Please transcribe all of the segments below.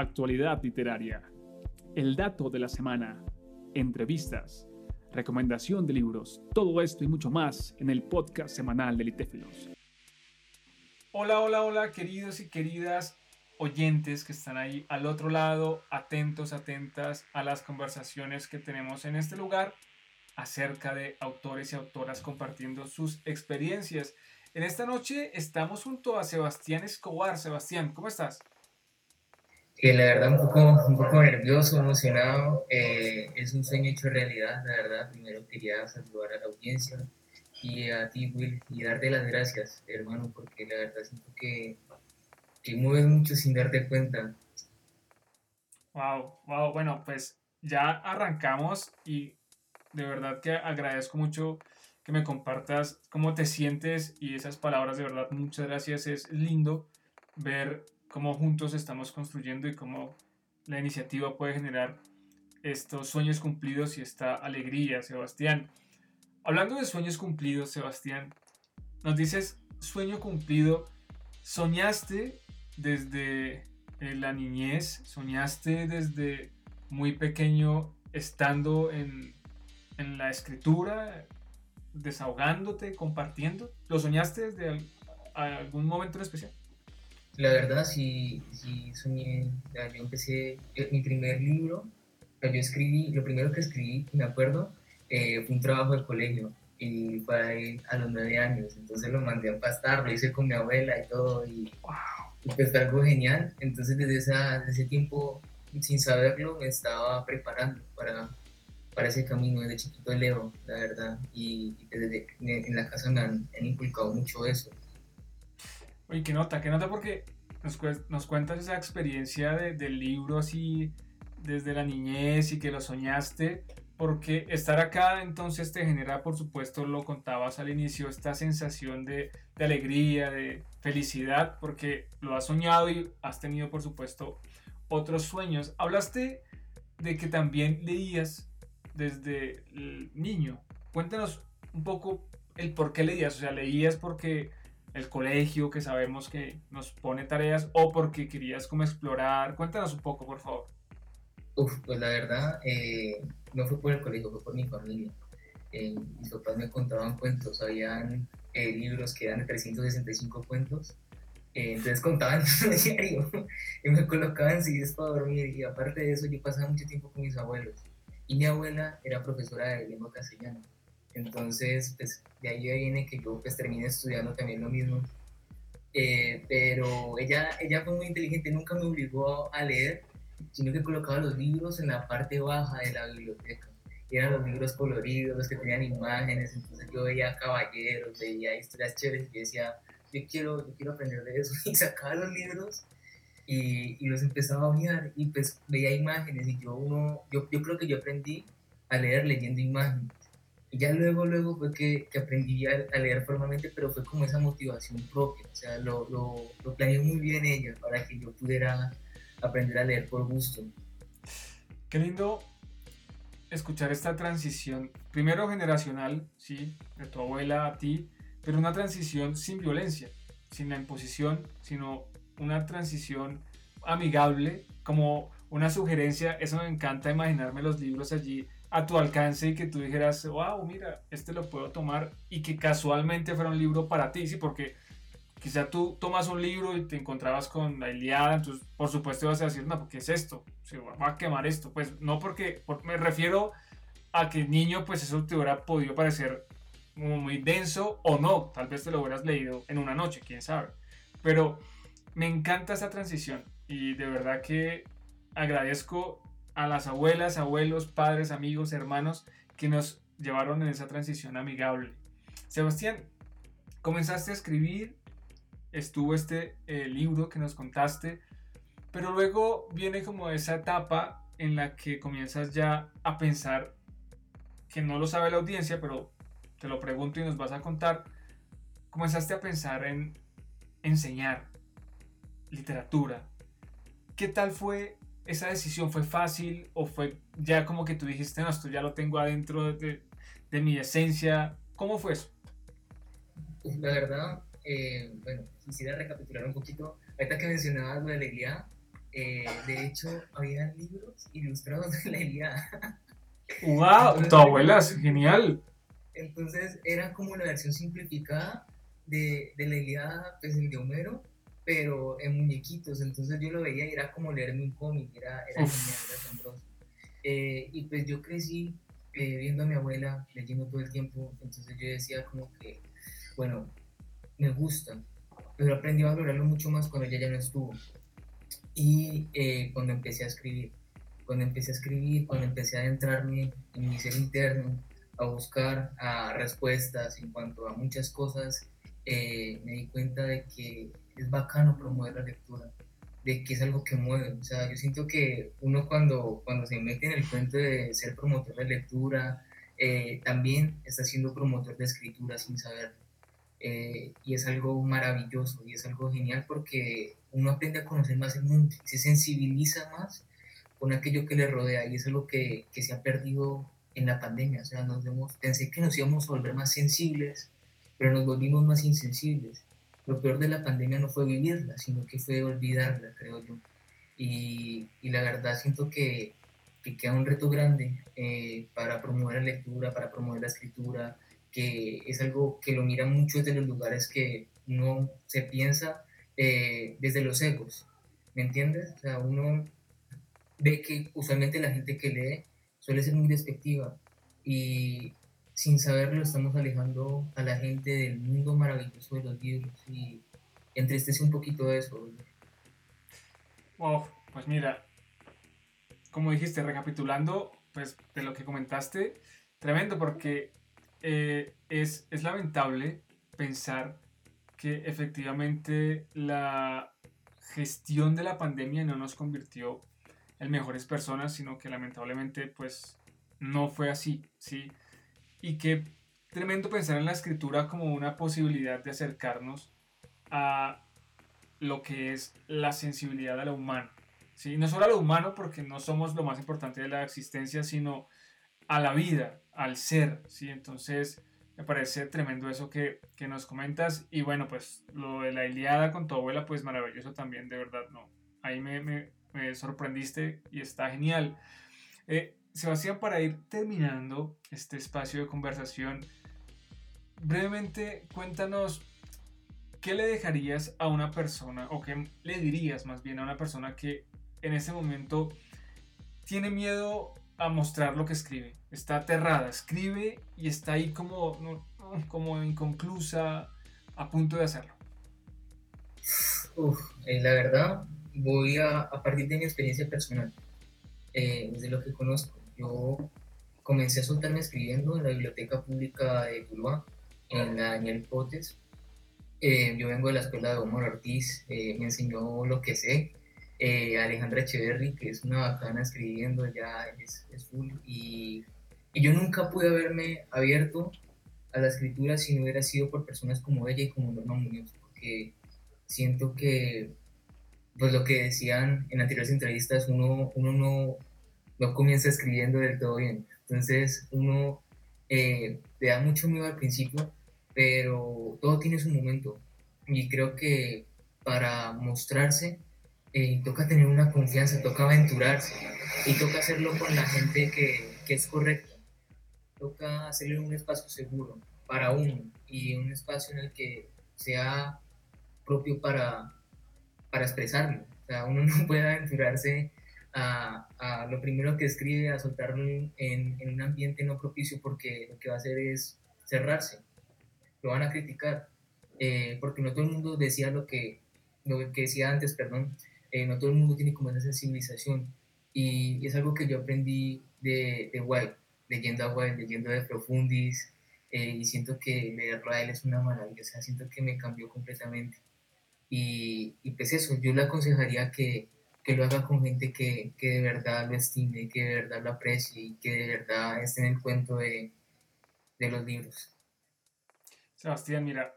actualidad literaria, el dato de la semana, entrevistas, recomendación de libros, todo esto y mucho más en el podcast semanal de Litéfilos. Hola, hola, hola, queridos y queridas oyentes que están ahí al otro lado, atentos, atentas a las conversaciones que tenemos en este lugar acerca de autores y autoras compartiendo sus experiencias. En esta noche estamos junto a Sebastián Escobar. Sebastián, ¿cómo estás? Que la verdad un poco, un poco nervioso, emocionado. Eh, es un sueño hecho realidad, la verdad. Primero quería saludar a la audiencia y a ti, Will, y darte las gracias, hermano, porque la verdad siento que, que mueves mucho sin darte cuenta. Wow, wow, bueno, pues ya arrancamos y de verdad que agradezco mucho que me compartas cómo te sientes y esas palabras, de verdad, muchas gracias. Es lindo ver cómo juntos estamos construyendo y cómo la iniciativa puede generar estos sueños cumplidos y esta alegría, Sebastián. Hablando de sueños cumplidos, Sebastián, nos dices sueño cumplido, soñaste desde eh, la niñez, soñaste desde muy pequeño estando en, en la escritura, desahogándote, compartiendo. ¿Lo soñaste desde algún momento en especial? La verdad, sí, sí soñé. Yo empecé eh, mi primer libro. Yo escribí, lo primero que escribí, me acuerdo, eh, fue un trabajo de colegio y fue a los nueve años. Entonces lo mandé a pastar, lo hice con mi abuela y todo. Y, pues fue algo genial. Entonces desde, esa, desde ese tiempo, sin saberlo, me estaba preparando para, para ese camino. Desde chiquito leo, la verdad. Y, desde en la casa me han, han inculcado mucho eso. Oye, qué nota, qué nota porque nos, nos cuentas esa experiencia de, del libro así desde la niñez y que lo soñaste, porque estar acá entonces te genera, por supuesto, lo contabas al inicio, esta sensación de, de alegría, de felicidad, porque lo has soñado y has tenido, por supuesto, otros sueños. Hablaste de que también leías desde el niño. Cuéntanos un poco el por qué leías, o sea, leías porque el colegio que sabemos que nos pone tareas o porque querías como explorar? Cuéntanos un poco, por favor. Uf, pues la verdad, eh, no fue por el colegio, fue por mi familia. Eh, mis papás me contaban cuentos, habían eh, libros que eran de 365 cuentos, entonces contaban en diario y me colocaban es para dormir y aparte de eso yo pasaba mucho tiempo con mis abuelos y mi abuela era profesora de lengua castellana. Entonces, pues de ahí viene que yo pues terminé estudiando también lo mismo. Eh, pero ella, ella fue muy inteligente, nunca me obligó a leer, sino que colocaba los libros en la parte baja de la biblioteca. Y eran los libros coloridos, que tenían imágenes, entonces yo veía caballeros, veía historias chéveres y decía, yo quiero, yo quiero aprender de eso. Y sacaba los libros y, y, los empezaba a mirar y pues veía imágenes y yo, uno, yo, yo creo que yo aprendí a leer leyendo imágenes. Ya luego, luego fue que, que aprendí a, leer formalmente, pero fue como esa motivación propia. O sea, lo, lo, lo planeé muy bien ella para que yo pudiera aprender a leer por gusto. Qué lindo escuchar esta transición, primero generacional, sí, de tu abuela a ti, pero una transición sin violencia, sin la imposición, sino una transición amigable, como una sugerencia, eso me encanta imaginarme los libros allí a tu alcance y que tú dijeras, wow, mira, este lo puedo tomar y que casualmente fuera un libro para ti, sí, porque quizá tú tomas un libro y te encontrabas con la Iliada, entonces por supuesto vas a decir, no, ¿qué es esto? Se va a quemar esto. Pues no porque, me refiero a que niño, pues eso te hubiera podido parecer muy denso o no, tal vez te lo hubieras leído en una noche, quién sabe. Pero me encanta esta transición y de verdad que agradezco a las abuelas, abuelos, padres, amigos, hermanos que nos llevaron en esa transición amigable. Sebastián, comenzaste a escribir, estuvo este eh, libro que nos contaste, pero luego viene como esa etapa en la que comienzas ya a pensar, que no lo sabe la audiencia, pero te lo pregunto y nos vas a contar, comenzaste a pensar en enseñar literatura. ¿Qué tal fue esa decisión fue fácil o fue ya como que tú dijiste, no, esto ya lo tengo adentro de, de mi esencia? ¿Cómo fue eso? Pues, la verdad, eh, bueno, quisiera recapitular un poquito. Ahorita que mencionabas lo de la Ilíada, Eh, de hecho, había libros ilustrados de la Ilíada. ¡Wow! tu abuela es genial. Entonces era como la versión simplificada de, de la Ilíada, pues el de Homero, pero en muñequitos. Entonces yo lo veía y era como leerme un cómic, era, era genial, era asombroso. Eh, y pues yo crecí eh, viendo a mi abuela leyendo todo el tiempo, entonces yo decía como que, bueno, me gusta, pero aprendí a valorarlo mucho más cuando ella ya no estuvo. Y eh, cuando empecé a escribir, cuando empecé a escribir, cuando empecé a adentrarme en mi ser interno, a buscar a respuestas en cuanto a muchas cosas, eh, me di cuenta de que es bacano promover la lectura, de que es algo que mueve. O sea, yo siento que uno cuando, cuando se mete en el cuento de ser promotor de lectura, eh, también está siendo promotor de escritura sin saberlo. Eh, y es algo maravilloso y es algo genial porque uno aprende a conocer más el mundo, se sensibiliza más con aquello que le rodea y es algo que, que se ha perdido en la pandemia. O sea, nos vemos, pensé que nos íbamos a volver más sensibles, pero nos volvimos más insensibles. Lo peor de la pandemia no fue vivirla, sino que fue olvidarla, creo yo. Y, y la verdad siento que, que, queda un reto grande eh, para promover la lectura, para promover la escritura, que es algo que lo miran mucho desde los lugares que no se piensa eh, desde los egos, ¿me entiendes? O sea, uno ve que usualmente la gente que lee suele ser muy despectiva y sin saberlo estamos alejando a la gente del mundo maravilloso de los libros y entristece un poquito eso. Wow, pues mira, como dijiste, recapitulando pues de lo que comentaste, tremendo porque eh, es, es lamentable pensar que efectivamente la gestión de la pandemia no nos convirtió en mejores personas, sino que lamentablemente pues no fue así, ¿sí? Y que tremendo pensar en la escritura como una posibilidad de acercarnos a lo que es la sensibilidad a lo humano, ¿sí? No solo a lo humano porque no somos lo más importante de la existencia, sino a la vida, al ser, ¿sí? Entonces me parece tremendo eso que, que nos comentas y bueno, pues lo de la Iliada con tu abuela, pues maravilloso también, de verdad, no. Ahí me, me, me sorprendiste y está genial. Eh, Sebastián, para ir terminando este espacio de conversación, brevemente cuéntanos qué le dejarías a una persona o qué le dirías más bien a una persona que en ese momento tiene miedo a mostrar lo que escribe, está aterrada, escribe y está ahí como, como inconclusa, a punto de hacerlo. Eh, la verdad, voy a, a partir de mi experiencia personal, eh, lo que conozco. Yo comencé a soltarme escribiendo en la Biblioteca Pública de Tuluá, en la Daniel Potes. Eh, yo vengo de la escuela de Omar Ortiz, eh, me enseñó lo que sé. Alejandra Echeverry, que es una bacana escribiendo, ya es, es full. Y, y, yo nunca pude haberme abierto a la escritura si no hubiera sido por personas como ella y como Norma Muñoz, porque siento que pues lo que decían en anteriores entrevistas, uno, uno no, no comienza escribiendo del todo bien. Entonces uno eh, le da mucho miedo al principio, pero todo tiene su momento. Y creo que para mostrarse eh, toca tener una confianza, toca aventurarse y toca hacerlo con la gente que, que es correcta. Toca hacerlo en un espacio seguro para uno y un espacio en el que sea propio para, para expresarlo. O sea, uno no puede aventurarse a, a lo primero que escribe, a soltarlo en, en, un ambiente no propicio porque lo que va a hacer es cerrarse. Lo van a criticar. Eh, porque no todo el mundo decía lo que, lo que decía antes, perdón. Eh, no todo el mundo tiene como esa sensibilización. Y, es algo que yo aprendí de, de White, leyendo a White, leyendo de Profundis. Eh, y siento que leerlo a él es una maravilla. O sea, siento que me cambió completamente. Y, y pues eso, yo le aconsejaría que, que lo haga con gente que, que, de verdad lo estime, que de verdad lo aprecie y que de verdad esté en el cuento de, de los libros. Sebastián, mira,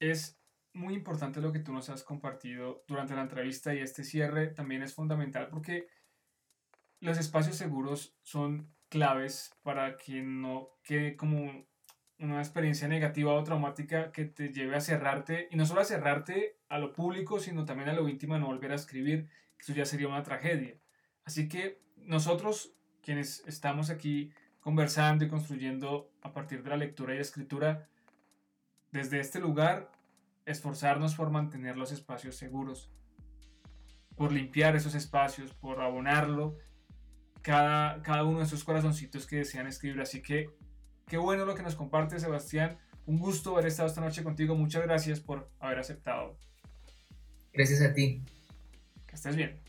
es muy importante lo que tú nos has compartido durante la entrevista y este cierre también es fundamental porque los espacios seguros son claves para que no quede como una experiencia negativa o traumática que te lleve a cerrarte, y no solo a cerrarte a lo público, sino también a lo íntimo, no volver a escribir, eso ya sería una tragedia. Así que nosotros, quienes estamos aquí conversando y construyendo a partir de la lectura y escritura, desde este lugar, esforzarnos por mantener los espacios seguros, por limpiar esos espacios, por abonarlo, cada, cada uno de esos corazoncitos que desean escribir. Así que qué bueno lo que nos comparte Sebastián. Un gusto haber estado esta noche contigo. Muchas gracias por haber aceptado. Gracias a ti. Que estés bien.